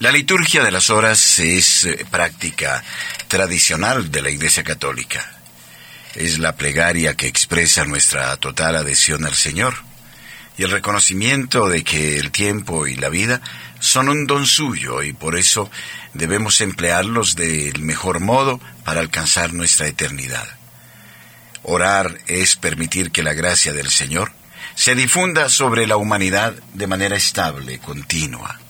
La liturgia de las horas es eh, práctica tradicional de la Iglesia Católica. Es la plegaria que expresa nuestra total adhesión al Señor y el reconocimiento de que el tiempo y la vida son un don suyo y por eso debemos emplearlos del mejor modo para alcanzar nuestra eternidad. Orar es permitir que la gracia del Señor se difunda sobre la humanidad de manera estable, continua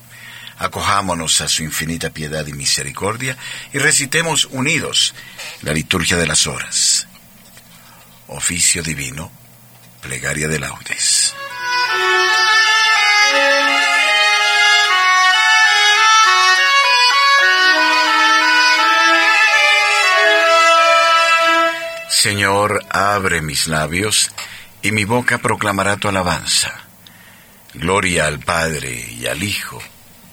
acojámonos a su infinita piedad y misericordia y recitemos unidos la liturgia de las horas. Oficio divino, plegaria de laudes. Señor, abre mis labios, y mi boca proclamará tu alabanza. Gloria al Padre y al Hijo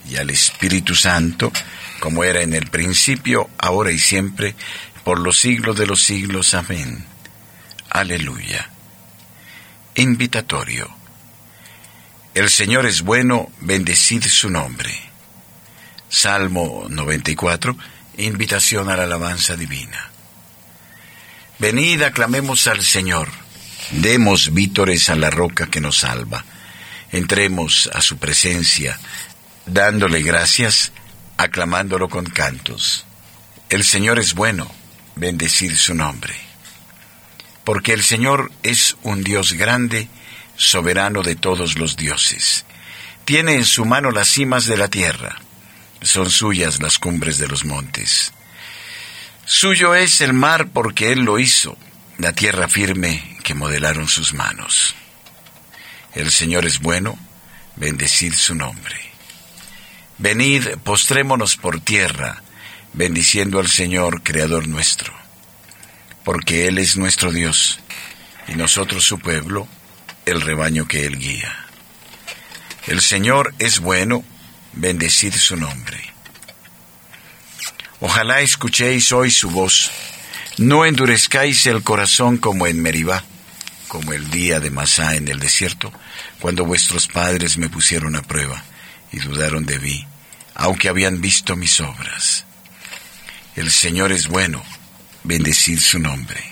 y al Espíritu Santo, como era en el principio, ahora y siempre, por los siglos de los siglos. Amén. Aleluya. Invitatorio. El Señor es bueno, bendecid su nombre. Salmo 94, invitación a la alabanza divina. Venid, aclamemos al Señor, demos vítores a la roca que nos salva, entremos a su presencia dándole gracias, aclamándolo con cantos. El Señor es bueno, bendecir su nombre. Porque el Señor es un Dios grande, soberano de todos los dioses. Tiene en su mano las cimas de la tierra, son suyas las cumbres de los montes. Suyo es el mar porque Él lo hizo, la tierra firme que modelaron sus manos. El Señor es bueno, bendecir su nombre. Venid, postrémonos por tierra, bendiciendo al Señor, Creador nuestro, porque Él es nuestro Dios, y nosotros su pueblo, el rebaño que Él guía. El Señor es bueno, bendecid su nombre. Ojalá escuchéis hoy su voz, no endurezcáis el corazón como en Meribá, como el día de Masá en el desierto, cuando vuestros padres me pusieron a prueba y dudaron de mí, aunque habían visto mis obras. El Señor es bueno, bendecid su nombre.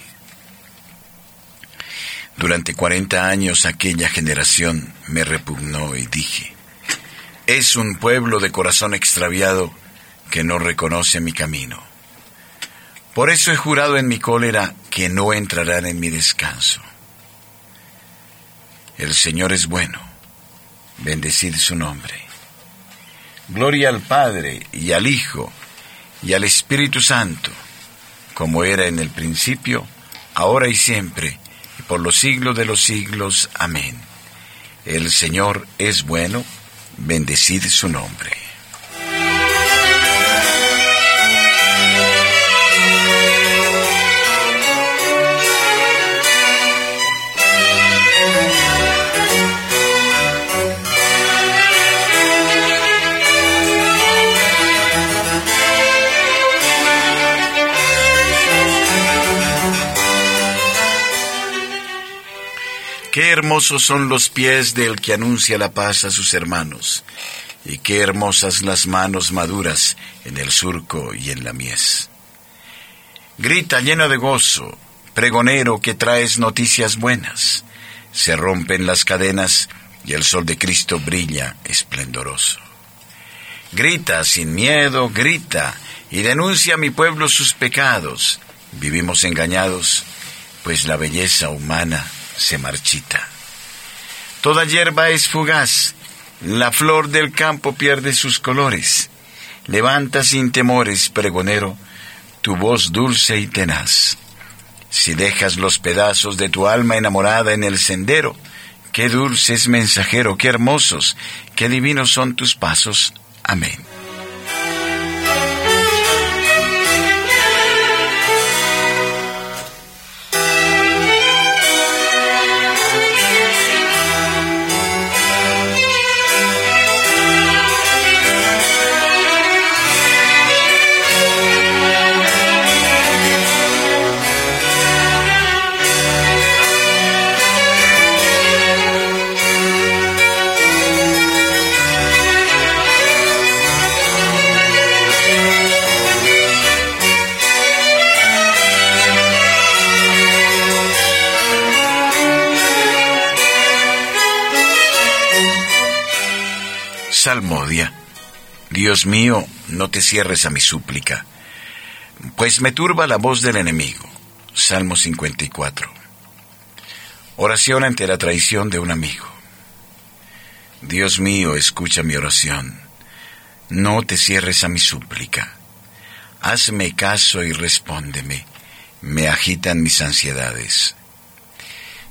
Durante cuarenta años aquella generación me repugnó y dije, es un pueblo de corazón extraviado que no reconoce mi camino. Por eso he jurado en mi cólera que no entrarán en mi descanso. El Señor es bueno, bendecid su nombre. Gloria al Padre y al Hijo y al Espíritu Santo, como era en el principio, ahora y siempre, y por los siglos de los siglos. Amén. El Señor es bueno, bendecid su nombre. Qué hermosos son los pies del que anuncia la paz a sus hermanos, y qué hermosas las manos maduras en el surco y en la mies. Grita lleno de gozo, pregonero que traes noticias buenas. Se rompen las cadenas y el sol de Cristo brilla esplendoroso. Grita sin miedo, grita y denuncia a mi pueblo sus pecados. Vivimos engañados, pues la belleza humana se marchita. Toda hierba es fugaz, la flor del campo pierde sus colores. Levanta sin temores, pregonero, tu voz dulce y tenaz. Si dejas los pedazos de tu alma enamorada en el sendero, qué dulces mensajero, qué hermosos, qué divinos son tus pasos. Amén. Salmodia. Dios mío, no te cierres a mi súplica, pues me turba la voz del enemigo. Salmo 54. Oración ante la traición de un amigo. Dios mío, escucha mi oración. No te cierres a mi súplica. Hazme caso y respóndeme. Me agitan mis ansiedades.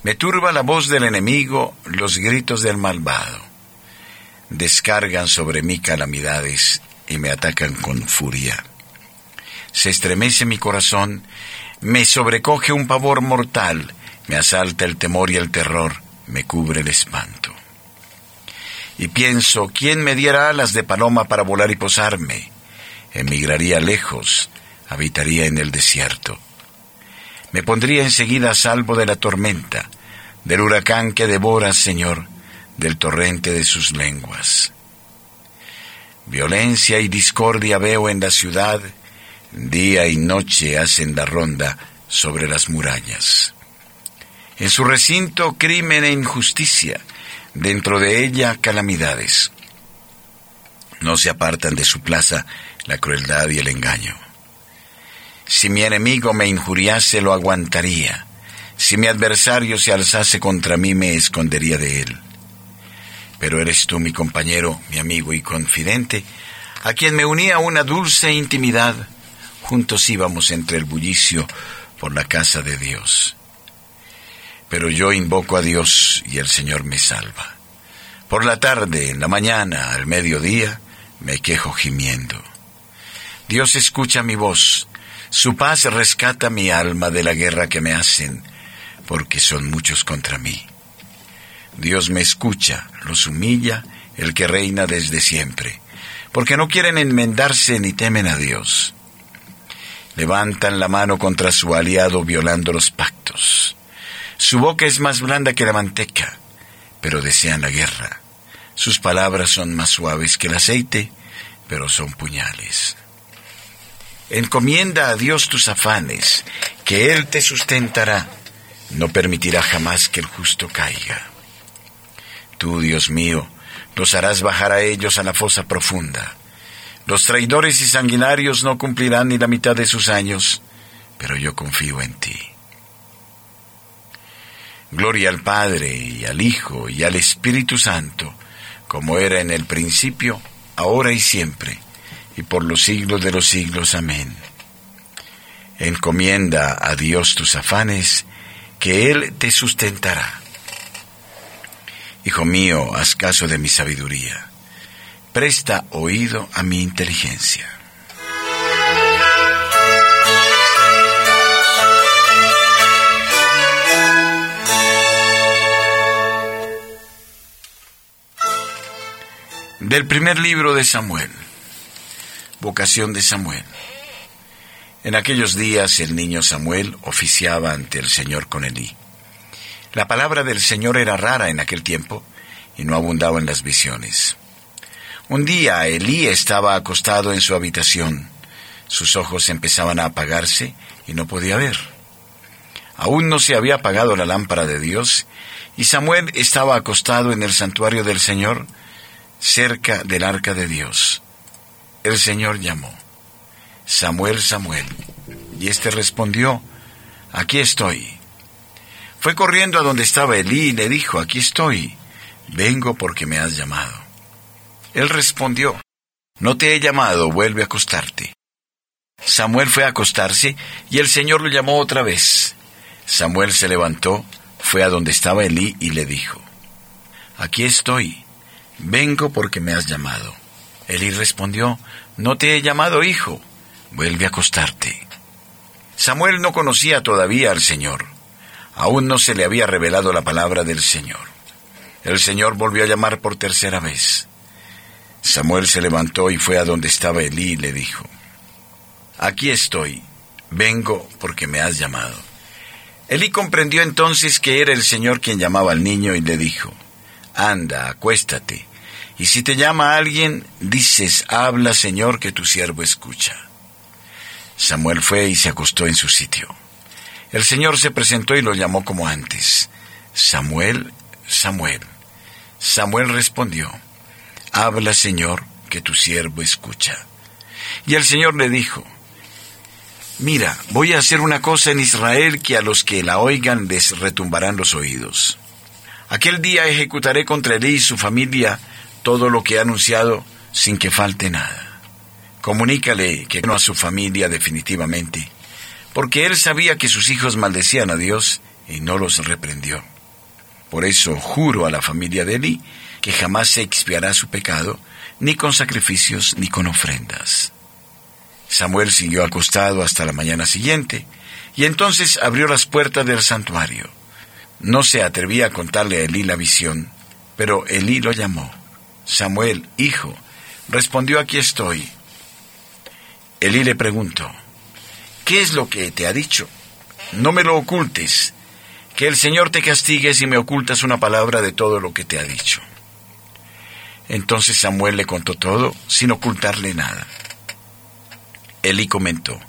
Me turba la voz del enemigo, los gritos del malvado. Descargan sobre mí calamidades y me atacan con furia. Se estremece mi corazón, me sobrecoge un pavor mortal, me asalta el temor y el terror, me cubre el espanto. Y pienso, ¿quién me diera alas de paloma para volar y posarme? Emigraría lejos, habitaría en el desierto me pondría enseguida a salvo de la tormenta, del huracán que devora, Señor, del torrente de sus lenguas. Violencia y discordia veo en la ciudad, día y noche hacen la ronda sobre las murallas. En su recinto crimen e injusticia, dentro de ella calamidades. No se apartan de su plaza la crueldad y el engaño. Si mi enemigo me injuriase, lo aguantaría. Si mi adversario se alzase contra mí, me escondería de él. Pero eres tú mi compañero, mi amigo y confidente, a quien me unía una dulce intimidad. Juntos íbamos entre el bullicio por la casa de Dios. Pero yo invoco a Dios y el Señor me salva. Por la tarde, en la mañana, al mediodía, me quejo gimiendo. Dios escucha mi voz, su paz rescata mi alma de la guerra que me hacen, porque son muchos contra mí. Dios me escucha, los humilla, el que reina desde siempre, porque no quieren enmendarse ni temen a Dios. Levantan la mano contra su aliado violando los pactos. Su boca es más blanda que la manteca, pero desean la guerra. Sus palabras son más suaves que el aceite, pero son puñales. Encomienda a Dios tus afanes, que Él te sustentará. No permitirá jamás que el justo caiga. Tú, Dios mío, los harás bajar a ellos a la fosa profunda. Los traidores y sanguinarios no cumplirán ni la mitad de sus años, pero yo confío en ti. Gloria al Padre y al Hijo y al Espíritu Santo, como era en el principio, ahora y siempre y por los siglos de los siglos. Amén. Encomienda a Dios tus afanes, que Él te sustentará. Hijo mío, haz caso de mi sabiduría. Presta oído a mi inteligencia. Del primer libro de Samuel vocación de Samuel. En aquellos días el niño Samuel oficiaba ante el Señor con Elí. La palabra del Señor era rara en aquel tiempo y no abundaba en las visiones. Un día Elí estaba acostado en su habitación. Sus ojos empezaban a apagarse y no podía ver. Aún no se había apagado la lámpara de Dios y Samuel estaba acostado en el santuario del Señor cerca del arca de Dios el Señor llamó, Samuel, Samuel, y éste respondió, aquí estoy. Fue corriendo a donde estaba Elí y le dijo, aquí estoy, vengo porque me has llamado. Él respondió, no te he llamado, vuelve a acostarte. Samuel fue a acostarse y el Señor lo llamó otra vez. Samuel se levantó, fue a donde estaba Elí y le dijo, Aquí estoy, vengo porque me has llamado. Elí respondió, No te he llamado hijo, vuelve a acostarte. Samuel no conocía todavía al Señor, aún no se le había revelado la palabra del Señor. El Señor volvió a llamar por tercera vez. Samuel se levantó y fue a donde estaba Elí y le dijo, Aquí estoy, vengo porque me has llamado. Elí comprendió entonces que era el Señor quien llamaba al niño y le dijo, Anda, acuéstate. Y si te llama alguien, dices, habla Señor, que tu siervo escucha. Samuel fue y se acostó en su sitio. El Señor se presentó y lo llamó como antes. Samuel, Samuel. Samuel respondió, Habla, Señor, que tu siervo escucha. Y el Señor le dijo, Mira, voy a hacer una cosa en Israel que a los que la oigan les retumbarán los oídos. Aquel día ejecutaré contra él y su familia todo lo que he anunciado sin que falte nada. Comunícale que no a su familia definitivamente, porque él sabía que sus hijos maldecían a Dios y no los reprendió. Por eso juro a la familia de Eli que jamás se expiará su pecado, ni con sacrificios ni con ofrendas. Samuel siguió acostado hasta la mañana siguiente, y entonces abrió las puertas del santuario. No se atrevía a contarle a Elí la visión, pero Elí lo llamó. Samuel, hijo, respondió aquí estoy. Elí le preguntó, ¿qué es lo que te ha dicho? No me lo ocultes, que el Señor te castigue si me ocultas una palabra de todo lo que te ha dicho. Entonces Samuel le contó todo sin ocultarle nada. Elí comentó,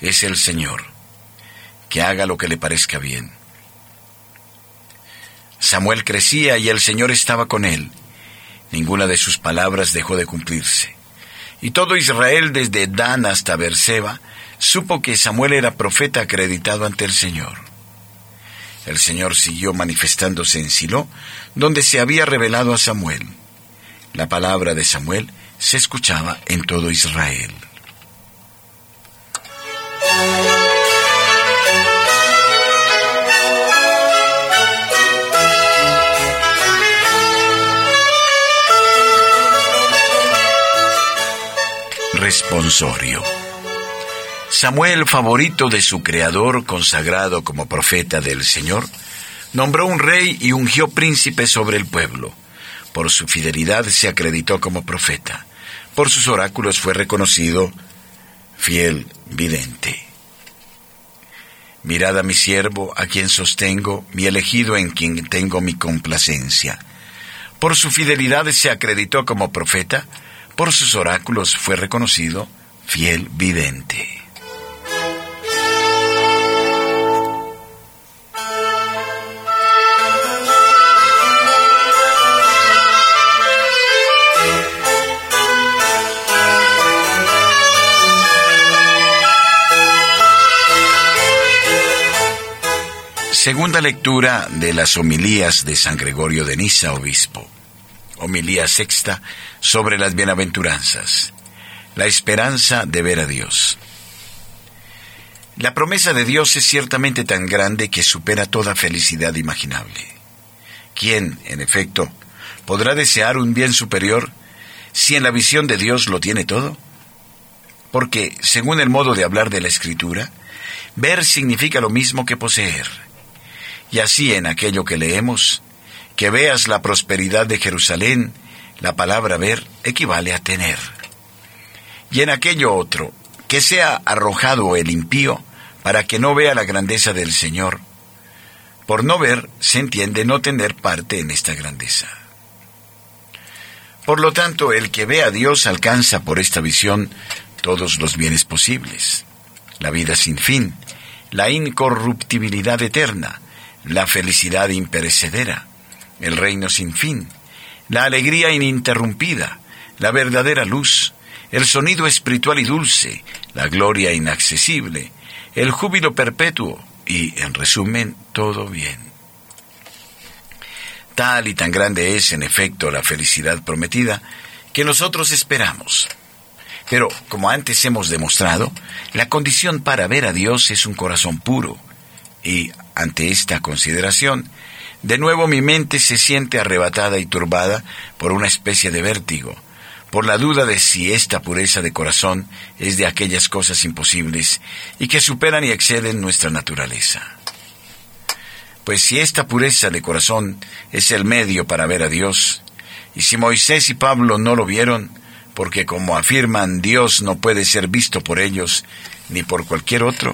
es el Señor, que haga lo que le parezca bien. Samuel crecía y el Señor estaba con él. Ninguna de sus palabras dejó de cumplirse. Y todo Israel, desde Dan hasta Berseba, supo que Samuel era profeta acreditado ante el Señor. El Señor siguió manifestándose en Silo, donde se había revelado a Samuel. La palabra de Samuel se escuchaba en todo Israel. Responsorio. Samuel, favorito de su creador, consagrado como profeta del Señor, nombró un rey y ungió príncipe sobre el pueblo. Por su fidelidad se acreditó como profeta. Por sus oráculos fue reconocido fiel vidente. Mirad a mi siervo, a quien sostengo, mi elegido en quien tengo mi complacencia. Por su fidelidad se acreditó como profeta, por sus oráculos fue reconocido fiel vidente. Segunda lectura de las homilías de San Gregorio de Niza, obispo. Homilía sexta sobre las bienaventuranzas. La esperanza de ver a Dios. La promesa de Dios es ciertamente tan grande que supera toda felicidad imaginable. ¿Quién, en efecto, podrá desear un bien superior si en la visión de Dios lo tiene todo? Porque, según el modo de hablar de la Escritura, ver significa lo mismo que poseer y así en aquello que leemos, que veas la prosperidad de Jerusalén, la palabra ver equivale a tener. Y en aquello otro, que sea arrojado el impío para que no vea la grandeza del Señor. Por no ver se entiende no tener parte en esta grandeza. Por lo tanto, el que ve a Dios alcanza por esta visión todos los bienes posibles, la vida sin fin, la incorruptibilidad eterna, la felicidad imperecedera, el reino sin fin, la alegría ininterrumpida, la verdadera luz, el sonido espiritual y dulce, la gloria inaccesible, el júbilo perpetuo y, en resumen, todo bien. Tal y tan grande es, en efecto, la felicidad prometida que nosotros esperamos. Pero, como antes hemos demostrado, la condición para ver a Dios es un corazón puro, y ante esta consideración, de nuevo mi mente se siente arrebatada y turbada por una especie de vértigo, por la duda de si esta pureza de corazón es de aquellas cosas imposibles y que superan y exceden nuestra naturaleza. Pues si esta pureza de corazón es el medio para ver a Dios, y si Moisés y Pablo no lo vieron, porque como afirman Dios no puede ser visto por ellos ni por cualquier otro,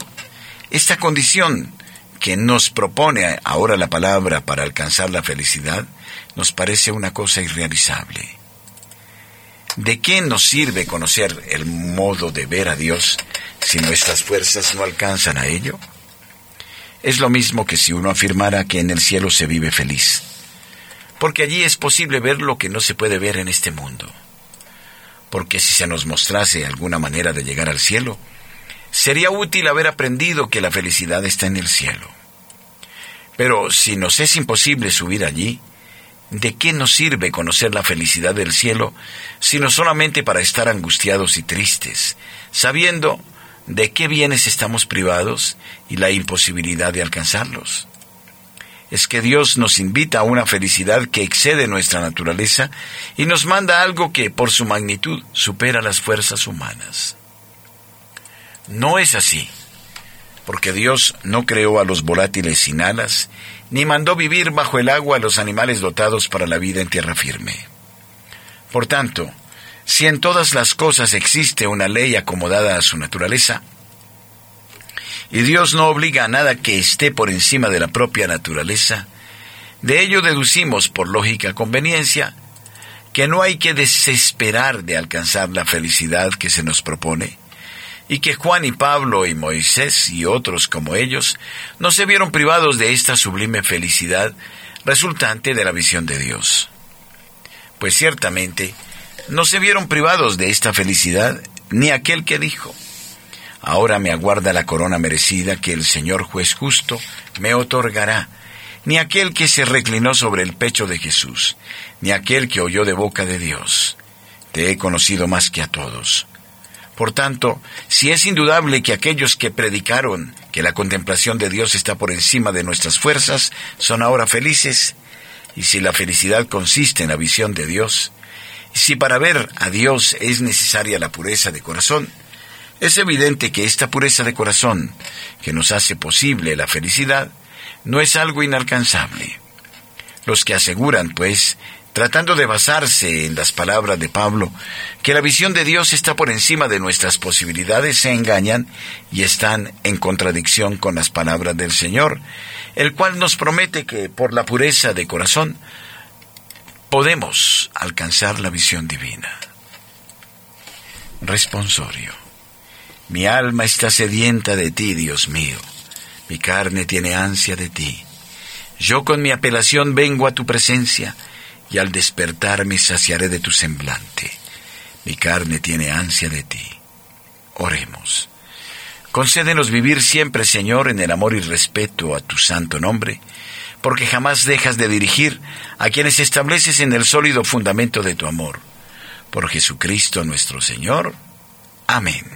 esta condición que nos propone ahora la palabra para alcanzar la felicidad nos parece una cosa irrealizable. ¿De qué nos sirve conocer el modo de ver a Dios si nuestras fuerzas no alcanzan a ello? Es lo mismo que si uno afirmara que en el cielo se vive feliz. porque allí es posible ver lo que no se puede ver en este mundo. Porque si se nos mostrase alguna manera de llegar al cielo, sería útil haber aprendido que la felicidad está en el cielo. Pero si nos es imposible subir allí, ¿de qué nos sirve conocer la felicidad del cielo, sino solamente para estar angustiados y tristes, sabiendo de qué bienes estamos privados y la imposibilidad de alcanzarlos? Es que Dios nos invita a una felicidad que excede nuestra naturaleza y nos manda algo que, por su magnitud, supera las fuerzas humanas. No es así porque Dios no creó a los volátiles sin alas, ni mandó vivir bajo el agua a los animales dotados para la vida en tierra firme. Por tanto, si en todas las cosas existe una ley acomodada a su naturaleza, y Dios no obliga a nada que esté por encima de la propia naturaleza, de ello deducimos por lógica conveniencia que no hay que desesperar de alcanzar la felicidad que se nos propone, y que Juan y Pablo y Moisés y otros como ellos no se vieron privados de esta sublime felicidad resultante de la visión de Dios. Pues ciertamente no se vieron privados de esta felicidad ni aquel que dijo, Ahora me aguarda la corona merecida que el Señor juez justo me otorgará, ni aquel que se reclinó sobre el pecho de Jesús, ni aquel que oyó de boca de Dios. Te he conocido más que a todos por tanto, si es indudable que aquellos que predicaron que la contemplación de Dios está por encima de nuestras fuerzas son ahora felices, y si la felicidad consiste en la visión de Dios, y si para ver a Dios es necesaria la pureza de corazón, es evidente que esta pureza de corazón, que nos hace posible la felicidad, no es algo inalcanzable. Los que aseguran, pues, tratando de basarse en las palabras de Pablo, que la visión de Dios está por encima de nuestras posibilidades, se engañan y están en contradicción con las palabras del Señor, el cual nos promete que por la pureza de corazón podemos alcanzar la visión divina. Responsorio. Mi alma está sedienta de ti, Dios mío. Mi carne tiene ansia de ti. Yo con mi apelación vengo a tu presencia y al despertar me saciaré de tu semblante. Mi carne tiene ansia de ti. Oremos. Concédenos vivir siempre, Señor, en el amor y respeto a tu santo nombre, porque jamás dejas de dirigir a quienes estableces en el sólido fundamento de tu amor. Por Jesucristo nuestro Señor. Amén.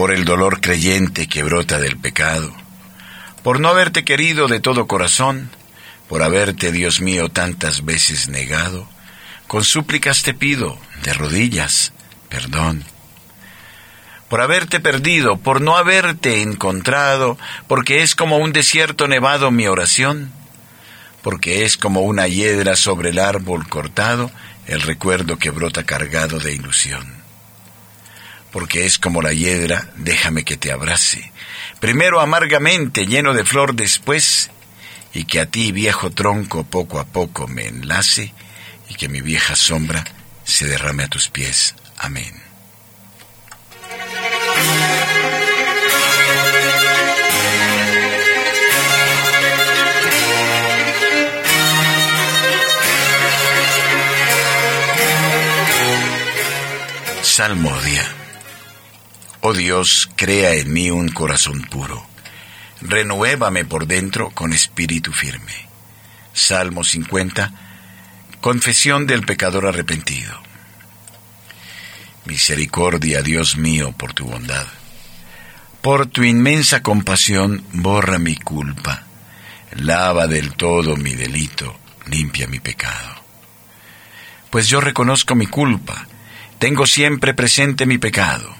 Por el dolor creyente que brota del pecado, por no haberte querido de todo corazón, por haberte, Dios mío, tantas veces negado, con súplicas te pido, de rodillas, perdón. Por haberte perdido, por no haberte encontrado, porque es como un desierto nevado mi oración, porque es como una hiedra sobre el árbol cortado, el recuerdo que brota cargado de ilusión porque es como la hiedra, déjame que te abrace. Primero amargamente, lleno de flor después, y que a ti, viejo tronco, poco a poco me enlace, y que mi vieja sombra se derrame a tus pies. Amén. Salmodia. Oh Dios, crea en mí un corazón puro. Renuévame por dentro con espíritu firme. Salmo 50. Confesión del pecador arrepentido. Misericordia, Dios mío, por tu bondad. Por tu inmensa compasión, borra mi culpa, lava del todo mi delito, limpia mi pecado. Pues yo reconozco mi culpa, tengo siempre presente mi pecado.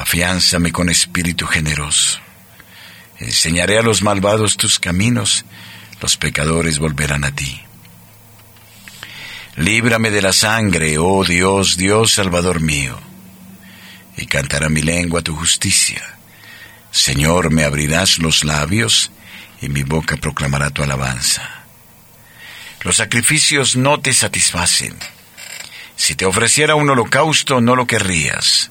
afiánzame con espíritu generoso. Enseñaré a los malvados tus caminos, los pecadores volverán a ti. Líbrame de la sangre, oh Dios, Dios Salvador mío y cantará mi lengua tu justicia. Señor, me abrirás los labios y mi boca proclamará tu alabanza. Los sacrificios no te satisfacen. Si te ofreciera un holocausto, no lo querrías.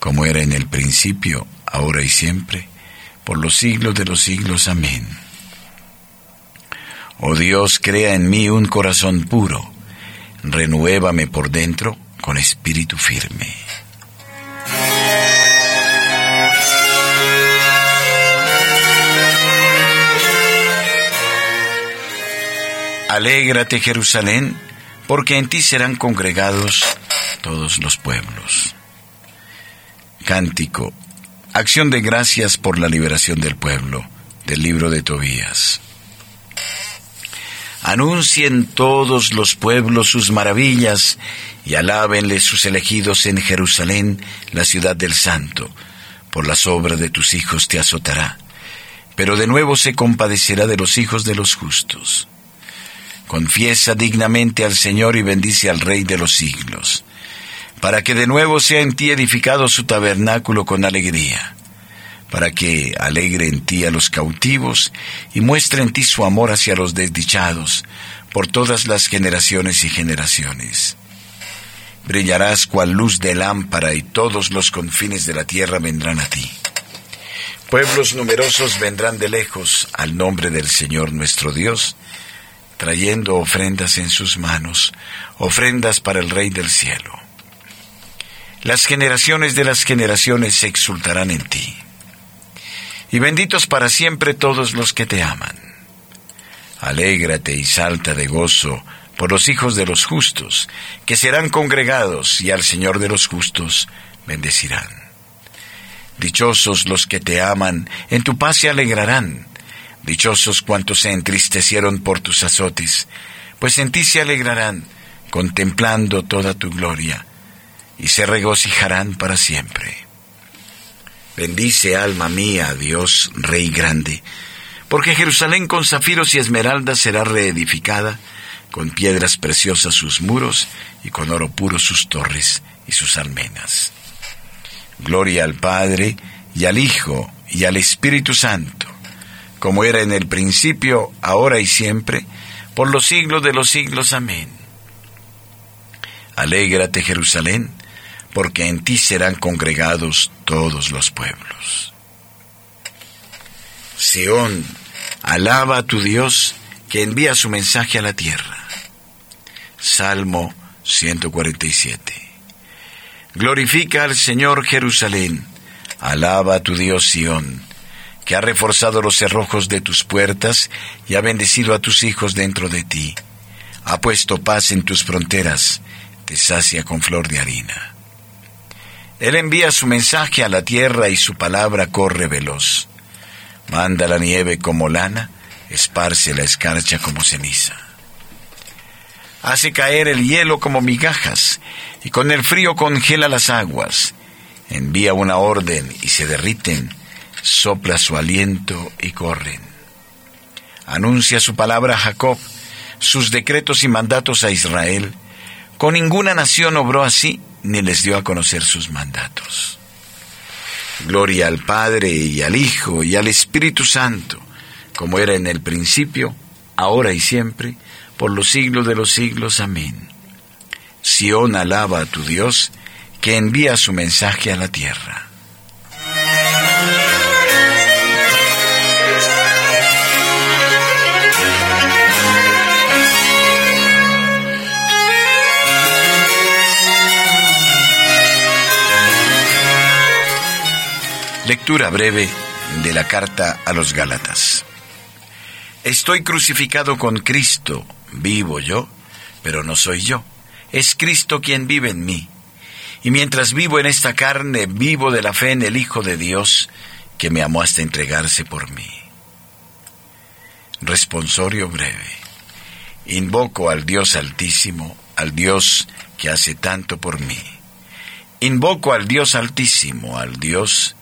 como era en el principio, ahora y siempre, por los siglos de los siglos. Amén. Oh Dios, crea en mí un corazón puro, renuévame por dentro con espíritu firme. Alégrate Jerusalén, porque en ti serán congregados todos los pueblos. Cántico. Acción de gracias por la liberación del pueblo, del libro de Tobías. Anuncien todos los pueblos sus maravillas y alábenle sus elegidos en Jerusalén, la ciudad del santo. Por las obras de tus hijos te azotará, pero de nuevo se compadecerá de los hijos de los justos. Confiesa dignamente al Señor y bendice al Rey de los siglos, para que de nuevo sea en ti edificado su tabernáculo con alegría, para que alegre en ti a los cautivos y muestre en ti su amor hacia los desdichados por todas las generaciones y generaciones. Brillarás cual luz de lámpara y todos los confines de la tierra vendrán a ti. Pueblos numerosos vendrán de lejos al nombre del Señor nuestro Dios, trayendo ofrendas en sus manos, ofrendas para el Rey del cielo. Las generaciones de las generaciones se exultarán en ti. Y benditos para siempre todos los que te aman. Alégrate y salta de gozo por los hijos de los justos, que serán congregados y al Señor de los justos bendecirán. Dichosos los que te aman, en tu paz se alegrarán Dichosos cuantos se entristecieron por tus azotes, pues en ti se alegrarán, contemplando toda tu gloria, y se regocijarán para siempre. Bendice alma mía, Dios, Rey grande, porque Jerusalén con zafiros y esmeraldas será reedificada, con piedras preciosas sus muros y con oro puro sus torres y sus almenas. Gloria al Padre y al Hijo y al Espíritu Santo como era en el principio, ahora y siempre, por los siglos de los siglos. Amén. Alégrate Jerusalén, porque en ti serán congregados todos los pueblos. Sión, alaba a tu Dios que envía su mensaje a la tierra. Salmo 147. Glorifica al Señor Jerusalén, alaba a tu Dios Sión que ha reforzado los cerrojos de tus puertas y ha bendecido a tus hijos dentro de ti. Ha puesto paz en tus fronteras, te sacia con flor de harina. Él envía su mensaje a la tierra y su palabra corre veloz. Manda la nieve como lana, esparce la escarcha como ceniza. Hace caer el hielo como migajas y con el frío congela las aguas. Envía una orden y se derriten, sopla su aliento y corren. Anuncia su palabra a Jacob, sus decretos y mandatos a Israel. Con ninguna nación obró así, ni les dio a conocer sus mandatos. Gloria al Padre y al Hijo y al Espíritu Santo, como era en el principio, ahora y siempre, por los siglos de los siglos. Amén. Sión alaba a tu Dios, que envía su mensaje a la tierra. Lectura breve de la carta a los Gálatas. Estoy crucificado con Cristo, vivo yo, pero no soy yo, es Cristo quien vive en mí. Y mientras vivo en esta carne, vivo de la fe en el Hijo de Dios, que me amó hasta entregarse por mí. Responsorio breve. Invoco al Dios Altísimo, al Dios que hace tanto por mí. Invoco al Dios Altísimo, al Dios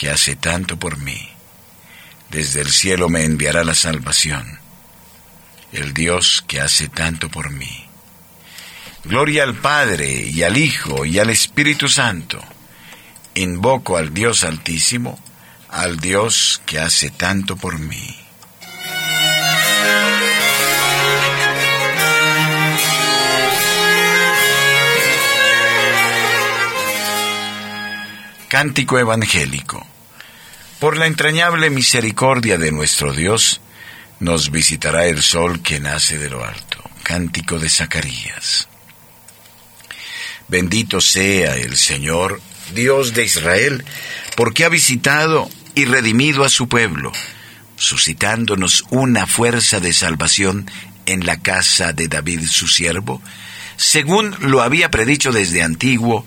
que hace tanto por mí. Desde el cielo me enviará la salvación, el Dios que hace tanto por mí. Gloria al Padre y al Hijo y al Espíritu Santo. Invoco al Dios Altísimo, al Dios que hace tanto por mí. Cántico Evangélico. Por la entrañable misericordia de nuestro Dios, nos visitará el sol que nace de lo alto. Cántico de Zacarías. Bendito sea el Señor, Dios de Israel, porque ha visitado y redimido a su pueblo, suscitándonos una fuerza de salvación en la casa de David su siervo, según lo había predicho desde antiguo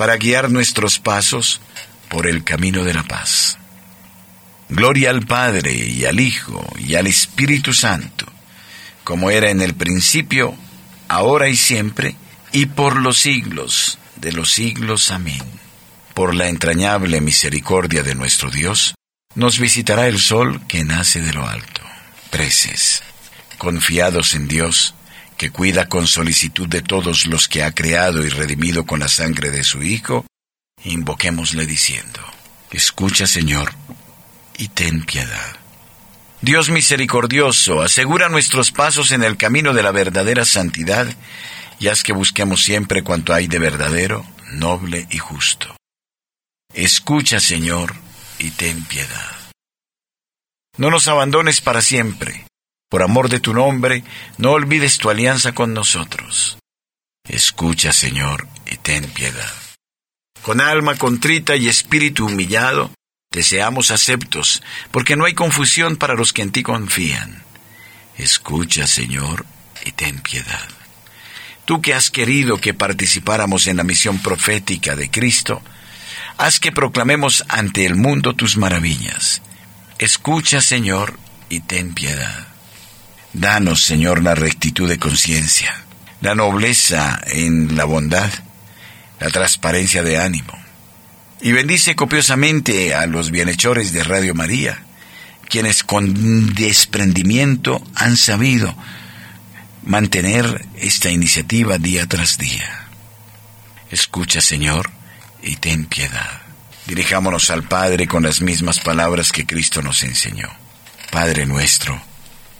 para guiar nuestros pasos por el camino de la paz. Gloria al Padre y al Hijo y al Espíritu Santo, como era en el principio, ahora y siempre, y por los siglos de los siglos. Amén. Por la entrañable misericordia de nuestro Dios, nos visitará el sol que nace de lo alto. Preces, confiados en Dios, que cuida con solicitud de todos los que ha creado y redimido con la sangre de su Hijo, invoquémosle diciendo, Escucha Señor, y ten piedad. Dios misericordioso, asegura nuestros pasos en el camino de la verdadera santidad, y haz que busquemos siempre cuanto hay de verdadero, noble y justo. Escucha Señor, y ten piedad. No nos abandones para siempre por amor de tu nombre, no olvides tu alianza con nosotros. Escucha, Señor, y ten piedad. Con alma contrita y espíritu humillado, te seamos aceptos, porque no hay confusión para los que en ti confían. Escucha, Señor, y ten piedad. Tú que has querido que participáramos en la misión profética de Cristo, haz que proclamemos ante el mundo tus maravillas. Escucha, Señor, y ten piedad. Danos, Señor, la rectitud de conciencia, la nobleza en la bondad, la transparencia de ánimo. Y bendice copiosamente a los bienhechores de Radio María, quienes con desprendimiento han sabido mantener esta iniciativa día tras día. Escucha, Señor, y ten piedad. Dirijámonos al Padre con las mismas palabras que Cristo nos enseñó. Padre nuestro,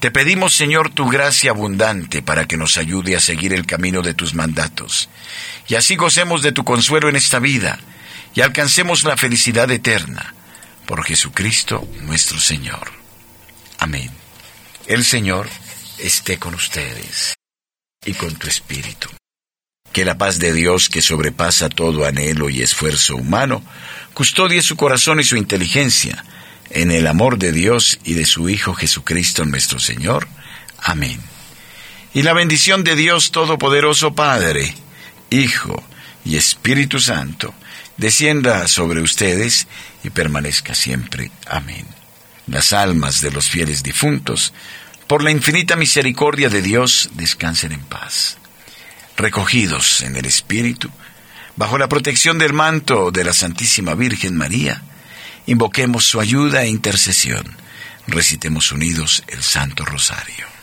Te pedimos, Señor, tu gracia abundante para que nos ayude a seguir el camino de tus mandatos, y así gocemos de tu consuelo en esta vida, y alcancemos la felicidad eterna, por Jesucristo nuestro Señor. Amén. El Señor esté con ustedes y con tu espíritu. Que la paz de Dios, que sobrepasa todo anhelo y esfuerzo humano, custodie su corazón y su inteligencia, en el amor de Dios y de su Hijo Jesucristo nuestro Señor. Amén. Y la bendición de Dios Todopoderoso Padre, Hijo y Espíritu Santo, descienda sobre ustedes y permanezca siempre. Amén. Las almas de los fieles difuntos, por la infinita misericordia de Dios, descansen en paz. Recogidos en el Espíritu, bajo la protección del manto de la Santísima Virgen María, Invoquemos su ayuda e intercesión. Recitemos unidos el Santo Rosario.